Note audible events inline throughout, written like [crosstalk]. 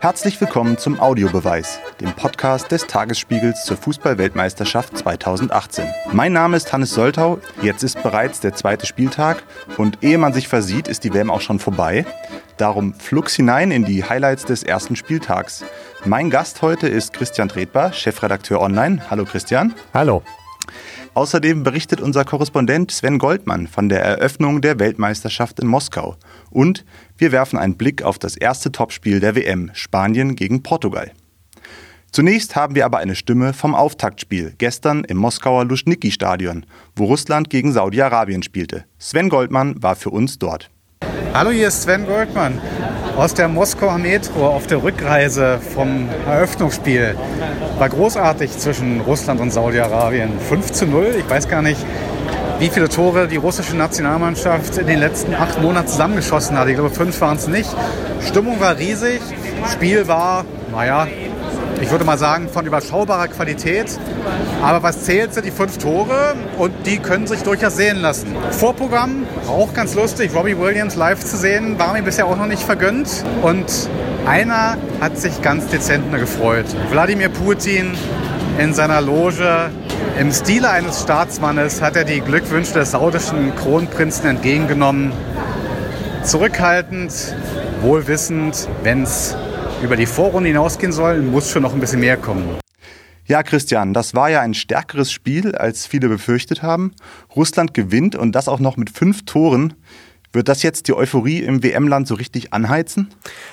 Herzlich willkommen zum Audiobeweis, dem Podcast des Tagesspiegels zur Fußballweltmeisterschaft 2018. Mein Name ist Hannes Soltau, jetzt ist bereits der zweite Spieltag und ehe man sich versieht, ist die WM auch schon vorbei. Darum flux hinein in die Highlights des ersten Spieltags. Mein Gast heute ist Christian Tretbar, Chefredakteur Online. Hallo Christian. Hallo. Außerdem berichtet unser Korrespondent Sven Goldmann von der Eröffnung der Weltmeisterschaft in Moskau. Und wir werfen einen Blick auf das erste Topspiel der WM, Spanien gegen Portugal. Zunächst haben wir aber eine Stimme vom Auftaktspiel gestern im Moskauer Luschniki-Stadion, wo Russland gegen Saudi-Arabien spielte. Sven Goldmann war für uns dort. Hallo, hier ist Sven Goldmann aus der Moskauer Metro auf der Rückreise vom Eröffnungsspiel. War großartig zwischen Russland und Saudi-Arabien. 5 zu 0, ich weiß gar nicht, wie viele Tore die russische Nationalmannschaft in den letzten acht Monaten zusammengeschossen hat. Ich glaube, fünf waren es nicht. Stimmung war riesig, Spiel war, naja, ich würde mal sagen, von überschaubarer Qualität. Aber was zählt, sind die fünf Tore und die können sich durchaus sehen lassen. Vorprogramm, auch ganz lustig, Robbie Williams live zu sehen, war mir bisher auch noch nicht vergönnt. Und einer hat sich ganz dezent gefreut. Wladimir Putin in seiner Loge. Im Stile eines Staatsmannes hat er die Glückwünsche des saudischen Kronprinzen entgegengenommen. Zurückhaltend, wohlwissend, wenn es über die Vorrunde hinausgehen soll, muss schon noch ein bisschen mehr kommen. Ja, Christian, das war ja ein stärkeres Spiel, als viele befürchtet haben. Russland gewinnt und das auch noch mit fünf Toren. Wird das jetzt die Euphorie im WM-Land so richtig anheizen?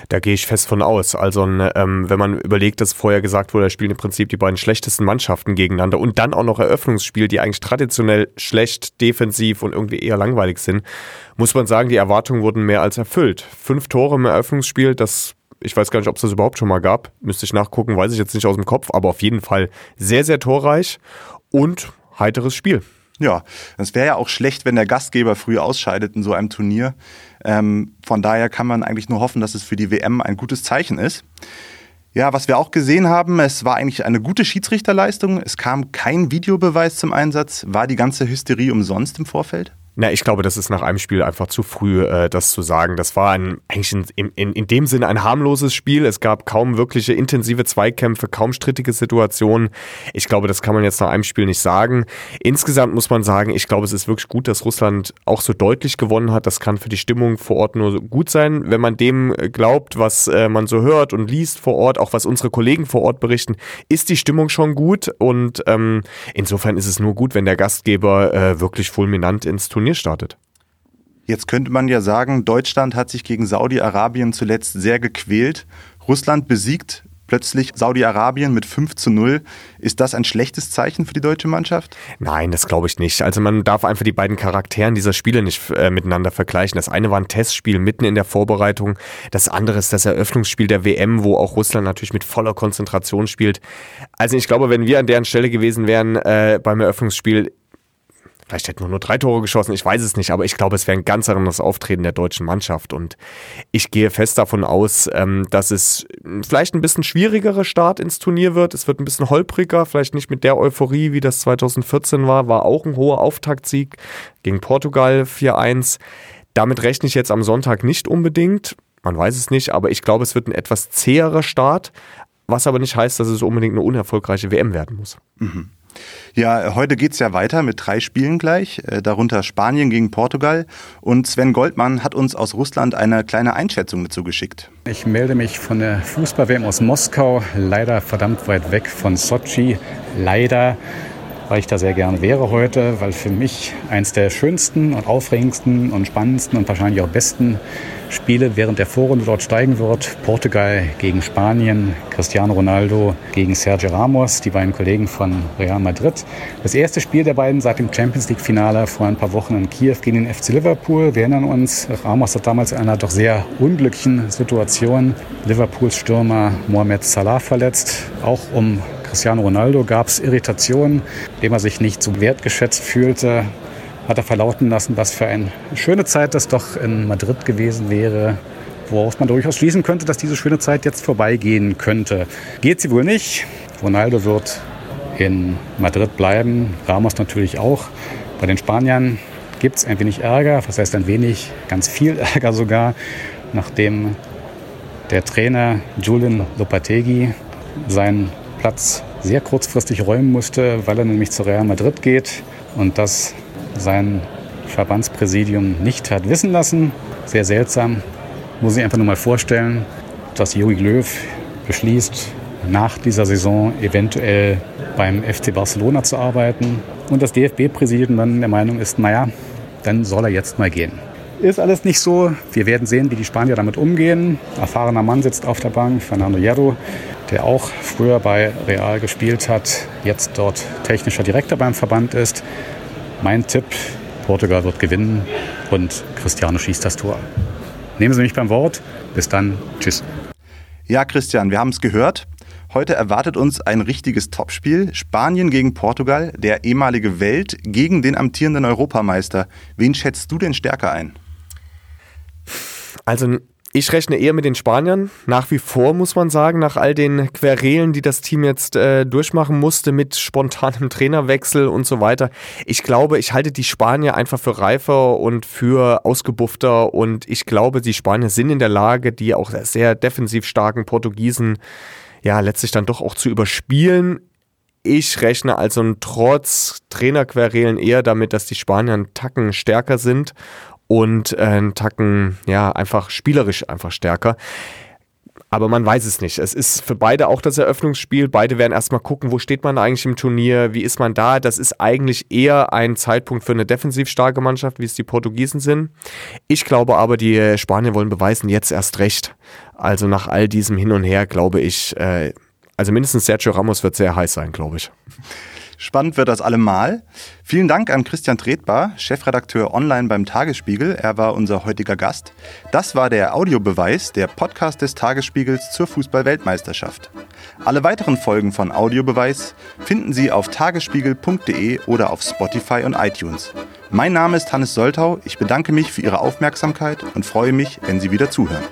Da gehe ich fest von aus. Also ähm, wenn man überlegt, dass vorher gesagt wurde, da spielen im Prinzip die beiden schlechtesten Mannschaften gegeneinander und dann auch noch Eröffnungsspiel, die eigentlich traditionell schlecht, defensiv und irgendwie eher langweilig sind, muss man sagen, die Erwartungen wurden mehr als erfüllt. Fünf Tore im Eröffnungsspiel, das ich weiß gar nicht, ob es das überhaupt schon mal gab. Müsste ich nachgucken, weiß ich jetzt nicht aus dem Kopf, aber auf jeden Fall sehr, sehr torreich und heiteres Spiel. Ja, es wäre ja auch schlecht, wenn der Gastgeber früh ausscheidet in so einem Turnier. Ähm, von daher kann man eigentlich nur hoffen, dass es für die WM ein gutes Zeichen ist. Ja, was wir auch gesehen haben, es war eigentlich eine gute Schiedsrichterleistung. Es kam kein Videobeweis zum Einsatz. War die ganze Hysterie umsonst im Vorfeld? Na, ich glaube, das ist nach einem Spiel einfach zu früh, äh, das zu sagen. Das war ein, eigentlich in, in, in dem Sinne ein harmloses Spiel. Es gab kaum wirkliche intensive Zweikämpfe, kaum strittige Situationen. Ich glaube, das kann man jetzt nach einem Spiel nicht sagen. Insgesamt muss man sagen, ich glaube, es ist wirklich gut, dass Russland auch so deutlich gewonnen hat. Das kann für die Stimmung vor Ort nur gut sein, wenn man dem glaubt, was äh, man so hört und liest vor Ort, auch was unsere Kollegen vor Ort berichten, ist die Stimmung schon gut. Und ähm, insofern ist es nur gut, wenn der Gastgeber äh, wirklich fulminant ins Turnier Turnier startet. Jetzt könnte man ja sagen, Deutschland hat sich gegen Saudi-Arabien zuletzt sehr gequält. Russland besiegt plötzlich Saudi-Arabien mit 5 zu 0. Ist das ein schlechtes Zeichen für die deutsche Mannschaft? Nein, das glaube ich nicht. Also man darf einfach die beiden Charakteren dieser Spiele nicht äh, miteinander vergleichen. Das eine war ein Testspiel mitten in der Vorbereitung. Das andere ist das Eröffnungsspiel der WM, wo auch Russland natürlich mit voller Konzentration spielt. Also ich glaube, wenn wir an deren Stelle gewesen wären äh, beim Eröffnungsspiel, Vielleicht hätten wir nur drei Tore geschossen, ich weiß es nicht, aber ich glaube, es wäre ein ganz anderes Auftreten der deutschen Mannschaft. Und ich gehe fest davon aus, ähm, dass es vielleicht ein bisschen schwierigerer Start ins Turnier wird. Es wird ein bisschen holpriger, vielleicht nicht mit der Euphorie, wie das 2014 war. War auch ein hoher Auftaktsieg gegen Portugal 4-1. Damit rechne ich jetzt am Sonntag nicht unbedingt. Man weiß es nicht, aber ich glaube, es wird ein etwas zäherer Start, was aber nicht heißt, dass es unbedingt eine unerfolgreiche WM werden muss. Mhm. Ja, heute geht es ja weiter mit drei Spielen gleich, äh, darunter Spanien gegen Portugal. Und Sven Goldmann hat uns aus Russland eine kleine Einschätzung dazu geschickt. Ich melde mich von der Fußball-WM aus Moskau, leider verdammt weit weg von Sochi. Leider weil ich da sehr gern wäre heute, weil für mich eins der schönsten und aufregendsten und spannendsten und wahrscheinlich auch besten Spiele während der Vorrunde dort steigen wird. Portugal gegen Spanien, Cristiano Ronaldo gegen Sergio Ramos, die beiden Kollegen von Real Madrid. Das erste Spiel der beiden seit dem Champions League-Finale vor ein paar Wochen in Kiew gegen den FC Liverpool. Wir erinnern uns, Ramos hat damals in einer doch sehr unglücklichen Situation Liverpools Stürmer Mohamed Salah verletzt, auch um Cristiano Ronaldo gab es Irritationen, dem er sich nicht so wertgeschätzt fühlte. Hat er verlauten lassen, was für eine schöne Zeit das doch in Madrid gewesen wäre, woraus man durchaus schließen könnte, dass diese schöne Zeit jetzt vorbeigehen könnte. Geht sie wohl nicht. Ronaldo wird in Madrid bleiben, Ramos natürlich auch. Bei den Spaniern gibt es ein wenig Ärger, was heißt ein wenig, ganz viel [laughs] Ärger sogar, nachdem der Trainer Julian Lopetegui seinen Platz sehr kurzfristig räumen musste, weil er nämlich zu Real Madrid geht und das sein Verbandspräsidium nicht hat wissen lassen. Sehr seltsam. Muss ich einfach nur mal vorstellen, dass Jogi Löw beschließt, nach dieser Saison eventuell beim FC Barcelona zu arbeiten und das DFB-Präsidium dann der Meinung ist, naja, dann soll er jetzt mal gehen. Ist alles nicht so. Wir werden sehen, wie die Spanier damit umgehen. Erfahrener Mann sitzt auf der Bank, Fernando Hierro, der auch früher bei Real gespielt hat, jetzt dort technischer Direktor beim Verband ist. Mein Tipp, Portugal wird gewinnen und Cristiano schießt das Tor. Nehmen Sie mich beim Wort. Bis dann. Tschüss. Ja, Christian, wir haben es gehört. Heute erwartet uns ein richtiges Topspiel. Spanien gegen Portugal, der ehemalige Welt gegen den amtierenden Europameister. Wen schätzt du denn stärker ein? Also ich rechne eher mit den Spaniern. Nach wie vor muss man sagen, nach all den Querelen, die das Team jetzt äh, durchmachen musste mit spontanem [laughs] Trainerwechsel und so weiter. Ich glaube, ich halte die Spanier einfach für reifer und für ausgebuffter und ich glaube, die Spanier sind in der Lage, die auch sehr defensiv starken Portugiesen ja letztlich dann doch auch zu überspielen. Ich rechne also trotz Trainerquerelen eher damit, dass die Spanier einen Tacken stärker sind und äh, einen Tacken, ja, einfach spielerisch einfach stärker. Aber man weiß es nicht. Es ist für beide auch das Eröffnungsspiel. Beide werden erstmal gucken, wo steht man eigentlich im Turnier, wie ist man da. Das ist eigentlich eher ein Zeitpunkt für eine defensiv starke Mannschaft, wie es die Portugiesen sind. Ich glaube aber, die Spanier wollen beweisen, jetzt erst recht. Also nach all diesem Hin und Her glaube ich, äh, also mindestens Sergio Ramos wird sehr heiß sein, glaube ich. Spannend wird das allemal. Vielen Dank an Christian Tretbar, Chefredakteur online beim Tagesspiegel. Er war unser heutiger Gast. Das war der Audiobeweis, der Podcast des Tagesspiegels zur Fußball-Weltmeisterschaft. Alle weiteren Folgen von Audiobeweis finden Sie auf tagesspiegel.de oder auf Spotify und iTunes. Mein Name ist Hannes Soltau. Ich bedanke mich für Ihre Aufmerksamkeit und freue mich, wenn Sie wieder zuhören.